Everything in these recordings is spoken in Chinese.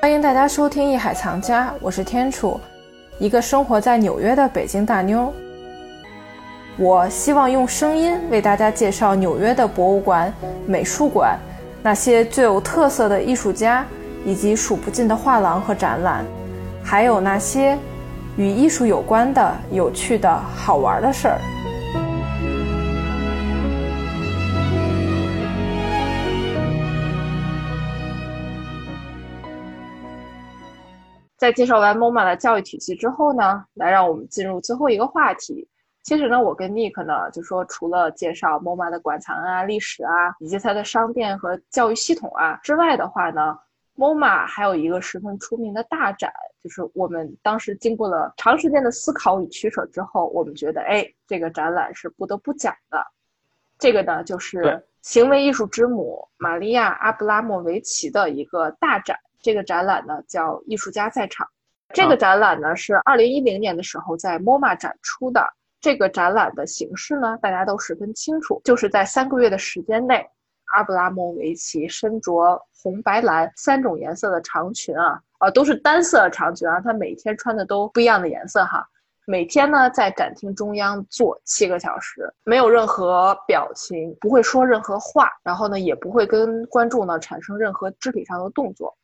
欢迎大家收听《艺海藏家》，我是天楚，一个生活在纽约的北京大妞。我希望用声音为大家介绍纽约的博物馆、美术馆，那些最有特色的艺术家，以及数不尽的画廊和展览，还有那些与艺术有关的有趣的好玩的事儿。在介绍完 MoMA 的教育体系之后呢，来让我们进入最后一个话题。其实呢，我跟 Nick 呢就说，除了介绍 MoMA 的馆藏啊、历史啊，以及它的商店和教育系统啊之外的话呢，MoMA 还有一个十分出名的大展，就是我们当时经过了长时间的思考与取舍之后，我们觉得，哎，这个展览是不得不讲的。这个呢，就是行为艺术之母玛利亚·阿布拉莫维奇的一个大展。这个展览呢叫《艺术家在场》，这个展览呢是二零一零年的时候在 MoMA 展出的。这个展览的形式呢，大家都十分清楚，就是在三个月的时间内，阿布拉莫维奇身着红、白、蓝三种颜色的长裙啊，啊，都是单色长裙啊，他每天穿的都不一样的颜色哈。每天呢在展厅中央坐七个小时，没有任何表情，不会说任何话，然后呢也不会跟观众呢产生任何肢体上的动作。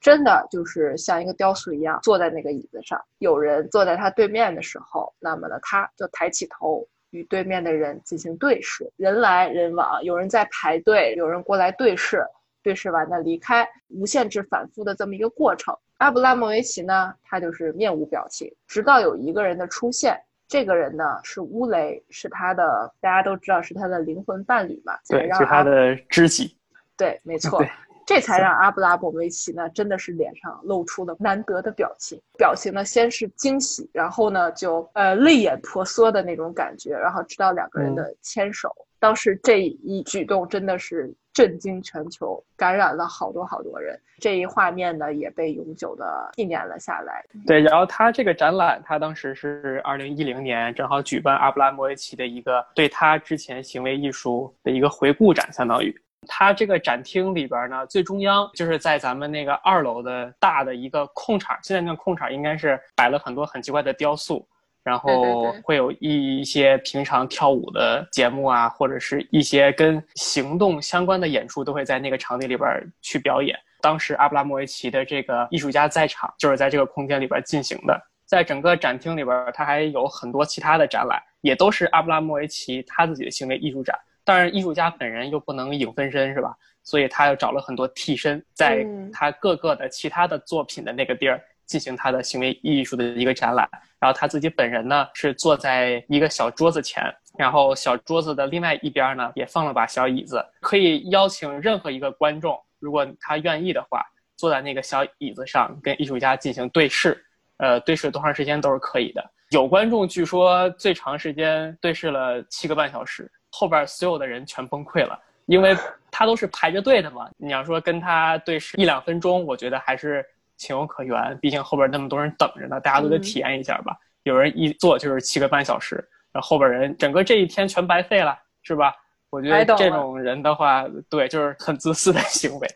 真的就是像一个雕塑一样坐在那个椅子上，有人坐在他对面的时候，那么呢，他就抬起头与对面的人进行对视，人来人往，有人在排队，有人过来对视，对视完的离开，无限制反复的这么一个过程。阿布拉莫维奇呢，他就是面无表情，直到有一个人的出现，这个人呢是乌雷，是他的，大家都知道是他的灵魂伴侣嘛，对，是他的知己，对，没错。这才让阿布拉莫维奇呢，真的是脸上露出了难得的表情。表情呢，先是惊喜，然后呢，就呃泪眼婆娑的那种感觉，然后直到两个人的牵手。当时这一举动真的是震惊全球，感染了好多好多人。这一画面呢，也被永久的纪念了下来。对，然后他这个展览，他当时是二零一零年正好举办阿布拉莫维奇的一个对他之前行为艺术的一个回顾展，相当于。它这个展厅里边呢，最中央就是在咱们那个二楼的大的一个空场。现在那个空场应该是摆了很多很奇怪的雕塑，然后会有一一些平常跳舞的节目啊，或者是一些跟行动相关的演出，都会在那个场地里边去表演。当时阿布拉莫维奇的这个艺术家在场，就是在这个空间里边进行的。在整个展厅里边，它还有很多其他的展览，也都是阿布拉莫维奇他自己的行为艺术展。当然，艺术家本人又不能影分身，是吧？所以他又找了很多替身，在他各个的其他的作品的那个地儿进行他的行为艺术的一个展览。然后他自己本人呢是坐在一个小桌子前，然后小桌子的另外一边呢也放了把小椅子，可以邀请任何一个观众，如果他愿意的话，坐在那个小椅子上跟艺术家进行对视。呃，对视多长时间都是可以的。有观众据说最长时间对视了七个半小时。后边所有的人全崩溃了，因为他都是排着队的嘛。你要说跟他对视一两分钟，我觉得还是情有可原。毕竟后边那么多人等着呢，大家都得体验一下吧。有人一坐就是七个半小时，然后后边人整个这一天全白费了，是吧？我觉得这种人的话，对，就是很自私的行为。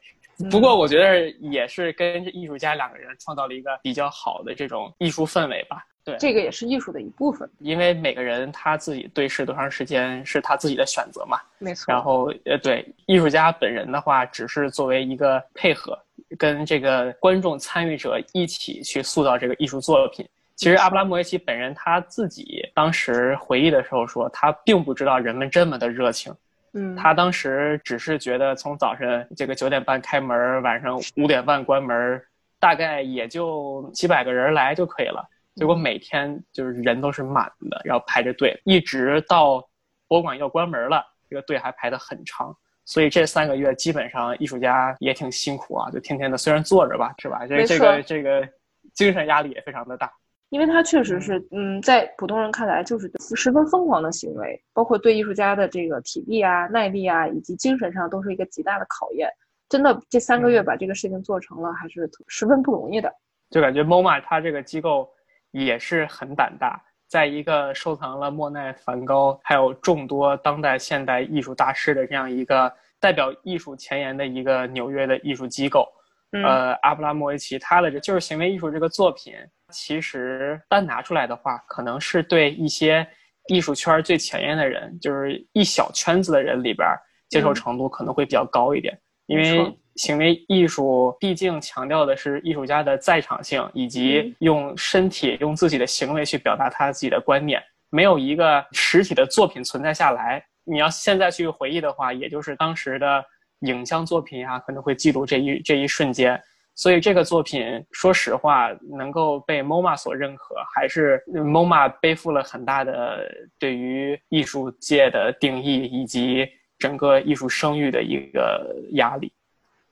不过我觉得也是跟艺术家两个人创造了一个比较好的这种艺术氛围吧。对，这个也是艺术的一部分，因为每个人他自己对视多长时间是他自己的选择嘛。没错。然后，呃，对，艺术家本人的话，只是作为一个配合，跟这个观众参与者一起去塑造这个艺术作品。其实阿布拉莫维奇本人他自己当时回忆的时候说，他并不知道人们这么的热情。嗯。他当时只是觉得从早晨这个九点半开门，晚上五点半关门，大概也就几百个人来就可以了。结果每天就是人都是满的，然后排着队，一直到博物馆要关门了，这个队还排得很长。所以这三个月基本上艺术家也挺辛苦啊，就天天的虽然坐着吧，是吧？这这个这个精神压力也非常的大。因为他确实是，嗯，在普通人看来就是十分疯狂的行为，包括对艺术家的这个体力啊、耐力啊，以及精神上都是一个极大的考验。真的，这三个月把这个事情做成了，还是十分不容易的。就感觉 MoMA 它这个机构。也是很胆大，在一个收藏了莫奈、梵高，还有众多当代现代艺术大师的这样一个代表艺术前沿的一个纽约的艺术机构，呃，阿布拉莫维奇他的这就是行为艺术这个作品，其实单拿出来的话，可能是对一些艺术圈最前沿的人，就是一小圈子的人里边接受程度可能会比较高一点，因为行为艺术毕竟强调的是艺术家的在场性，以及用身体、用自己的行为去表达他自己的观念，没有一个实体的作品存在下来。你要现在去回忆的话，也就是当时的。影像作品啊，可能会记录这一这一瞬间，所以这个作品，说实话，能够被 MoMA 所认可，还是 MoMA 背负了很大的对于艺术界的定义以及整个艺术声誉的一个压力。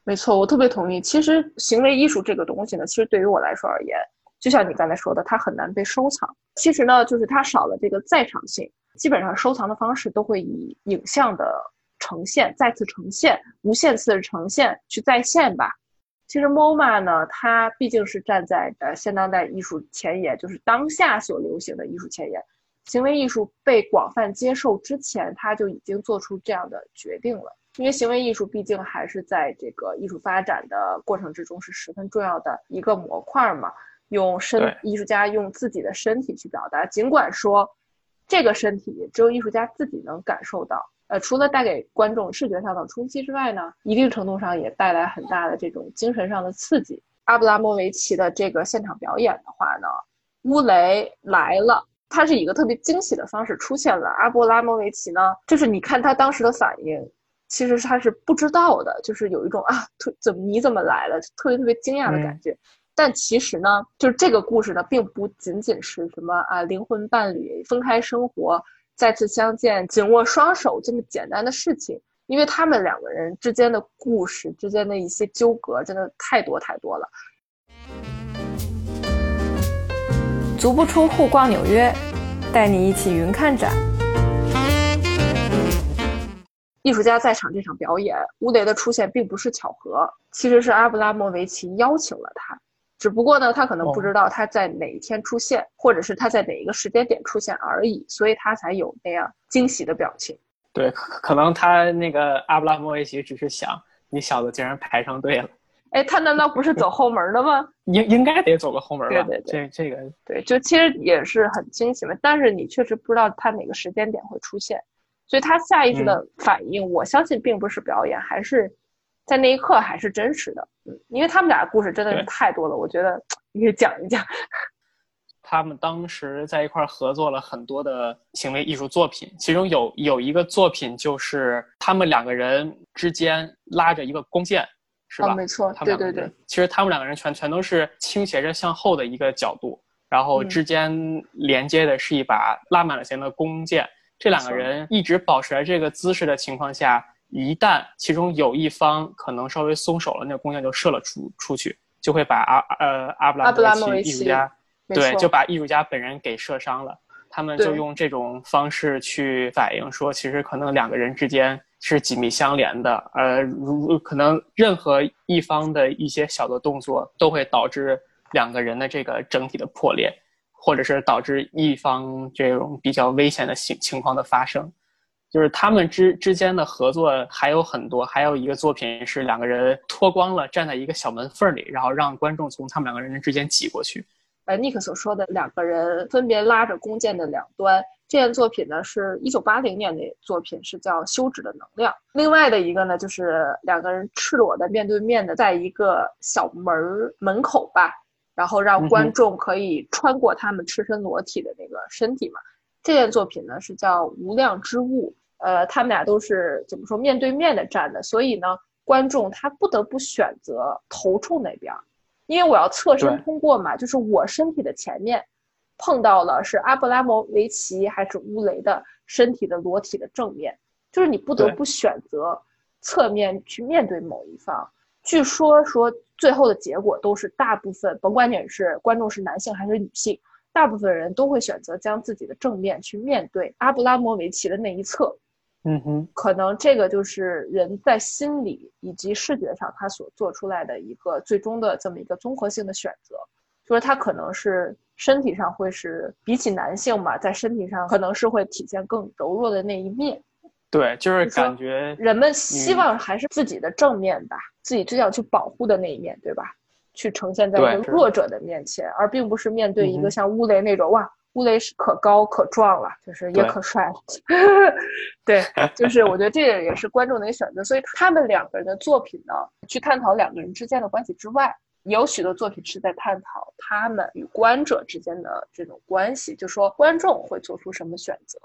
没错，我特别同意。其实行为艺术这个东西呢，其实对于我来说而言，就像你刚才说的，它很难被收藏。其实呢，就是它少了这个在场性，基本上收藏的方式都会以影像的。呈现，再次呈现，无限次的呈现，去再现吧。其实 MoMA 呢，它毕竟是站在呃现当代艺术前沿，就是当下所流行的艺术前沿。行为艺术被广泛接受之前，他就已经做出这样的决定了。因为行为艺术毕竟还是在这个艺术发展的过程之中是十分重要的一个模块嘛。用身艺术家用自己的身体去表达，尽管说这个身体只有艺术家自己能感受到。呃，除了带给观众视觉上的冲击之外呢，一定程度上也带来很大的这种精神上的刺激。阿布拉莫维奇的这个现场表演的话呢，乌雷来了，他是以一个特别惊喜的方式出现了。阿波拉莫维奇呢，就是你看他当时的反应，其实他是不知道的，就是有一种啊，特怎么你怎么来了，特别特别惊讶的感觉。但其实呢，就是这个故事呢，并不仅仅是什么啊灵魂伴侣分开生活。再次相见，紧握双手这么简单的事情，因为他们两个人之间的故事之间的一些纠葛，真的太多太多了。足不出户逛纽约，带你一起云看展。艺术家在场这场表演，乌雷的出现并不是巧合，其实是阿布拉莫维奇邀请了他。只不过呢，他可能不知道他在哪一天出现，或者是他在哪一个时间点出现而已，所以他才有那样惊喜的表情。对，可能他那个阿布拉莫维奇只是想，你小子竟然排上队了。哎，他难道不是走后门的吗？应应该得走个后门吧？对对对，这这个对，就其实也是很惊喜嘛。但是你确实不知道他哪个时间点会出现，所以他下意识的反应，我相信并不是表演，还是。在那一刻还是真实的，嗯，因为他们俩的故事真的是太多了，我觉得你可以讲一讲。他们当时在一块儿合作了很多的行为艺术作品，其中有有一个作品就是他们两个人之间拉着一个弓箭，是吧？没错，对对对。其实他们两个人全全都是倾斜着向后的一个角度，然后之间连接的是一把拉满了弦的弓箭。这两个人一直保持着这个姿势的情况下。一旦其中有一方可能稍微松手了，那个弓箭就射了出出去，就会把阿呃阿布拉莫维奇艺术家对就把艺术家本人给射伤了。他们就用这种方式去反映说，其实可能两个人之间是紧密相连的，呃，如可能任何一方的一些小的动作都会导致两个人的这个整体的破裂，或者是导致一方这种比较危险的情情况的发生。就是他们之之间的合作还有很多，还有一个作品是两个人脱光了站在一个小门缝里，然后让观众从他们两个人之间挤过去。呃，尼克所说的两个人分别拉着弓箭的两端，这件作品呢是一九八零年的作品，是叫《休止的能量》。另外的一个呢，就是两个人赤裸的面对面的在一个小门门口吧，然后让观众可以穿过他们赤身裸体的那个身体嘛。这件作品呢是叫《无量之物》，呃，他们俩都是怎么说面对面的站的，所以呢，观众他不得不选择头冲那边，因为我要侧身通过嘛，就是我身体的前面碰到了是阿布拉莫维奇还是乌雷的身体的裸体的正面，就是你不得不选择侧面去面对某一方。据说说最后的结果都是大部分，甭管你是观众是男性还是女性。大部分人都会选择将自己的正面去面对阿布拉莫维奇的那一侧，嗯哼，可能这个就是人在心理以及视觉上他所做出来的一个最终的这么一个综合性的选择，就是他可能是身体上会是比起男性嘛，在身体上可能是会体现更柔弱的那一面，对，就是感觉人们希望还是自己的正面吧。自己最想去保护的那一面，对吧？去呈现在一个弱者的面前，而并不是面对一个像乌雷那种哇，乌雷是可高可壮了，就是也可帅了。对，就是我觉得这个也是观众的一个选择。所以他们两个人的作品呢，去探讨两个人之间的关系之外，有许多作品是在探讨他们与观者之间的这种关系，就说观众会做出什么选择。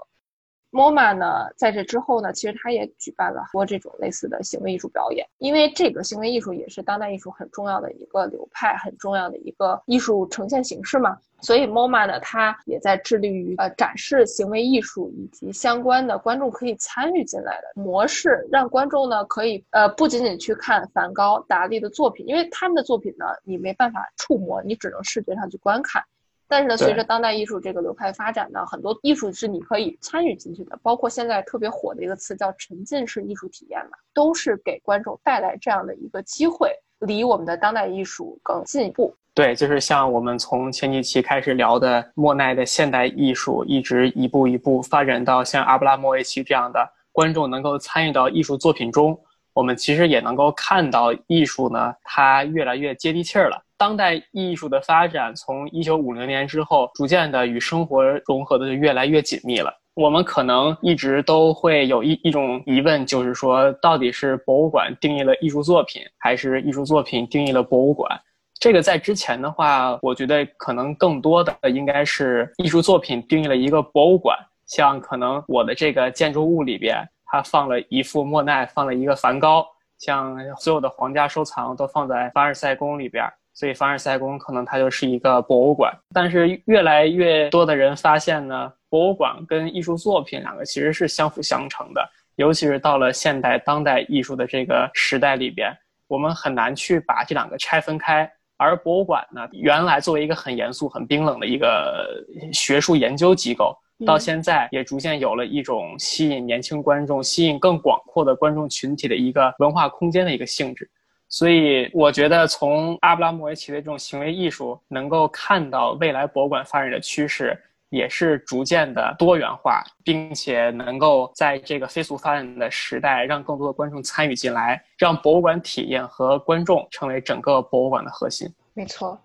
MoMA 呢，在这之后呢，其实他也举办了很多这种类似的行为艺术表演，因为这个行为艺术也是当代艺术很重要的一个流派，很重要的一个艺术呈现形式嘛。所以 MoMA 呢，它也在致力于呃展示行为艺术以及相关的观众可以参与进来的模式，让观众呢可以呃不仅仅去看梵高、达利的作品，因为他们的作品呢你没办法触摸，你只能视觉上去观看。但是呢，随着当代艺术这个流派发展呢，很多艺术是你可以参与进去的，包括现在特别火的一个词叫沉浸式艺术体验嘛，都是给观众带来这样的一个机会，离我们的当代艺术更进一步。对，就是像我们从前几期开始聊的莫奈的现代艺术，一直一步一步发展到像阿布拉莫维奇这样的观众能够参与到艺术作品中，我们其实也能够看到艺术呢，它越来越接地气儿了。当代艺术的发展，从一九五零年之后，逐渐的与生活融合的就越来越紧密了。我们可能一直都会有一一种疑问，就是说，到底是博物馆定义了艺术作品，还是艺术作品定义了博物馆？这个在之前的话，我觉得可能更多的应该是艺术作品定义了一个博物馆。像可能我的这个建筑物里边，它放了一幅莫奈，放了一个梵高，像所有的皇家收藏都放在凡尔赛宫里边。所以凡尔赛宫可能它就是一个博物馆，但是越来越多的人发现呢，博物馆跟艺术作品两个其实是相辅相成的，尤其是到了现代当代艺术的这个时代里边，我们很难去把这两个拆分开。而博物馆呢，原来作为一个很严肃、很冰冷的一个学术研究机构，到现在也逐渐有了一种吸引年轻观众、吸引更广阔的观众群体的一个文化空间的一个性质。所以，我觉得从阿布拉莫维奇的这种行为艺术，能够看到未来博物馆发展的趋势，也是逐渐的多元化，并且能够在这个飞速发展的时代，让更多的观众参与进来，让博物馆体验和观众成为整个博物馆的核心。没错。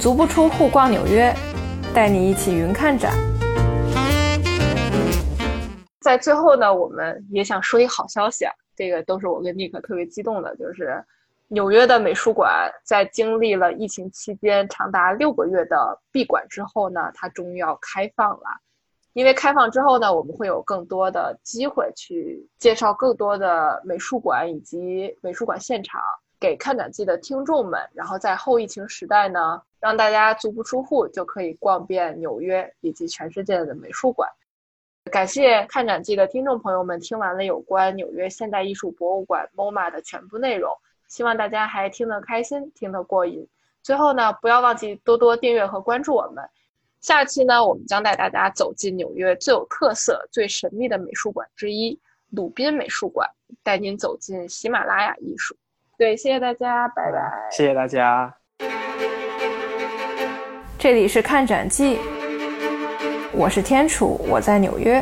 足不出户逛纽约，带你一起云看展。在最后呢，我们也想说一个好消息啊。这个都是我跟尼克特别激动的，就是纽约的美术馆在经历了疫情期间长达六个月的闭馆之后呢，它终于要开放了。因为开放之后呢，我们会有更多的机会去介绍更多的美术馆以及美术馆现场给看展季的听众们。然后在后疫情时代呢，让大家足不出户就可以逛遍纽约以及全世界的美术馆。感谢看展季的听众朋友们，听完了有关纽约现代艺术博物馆 MoMA 的全部内容，希望大家还听得开心，听得过瘾。最后呢，不要忘记多多订阅和关注我们。下期呢，我们将带大家走进纽约最有特色、最神秘的美术馆之一——鲁宾美术馆，带您走进喜马拉雅艺术。对，谢谢大家，拜拜。谢谢大家。这里是看展记。我是天楚，我在纽约。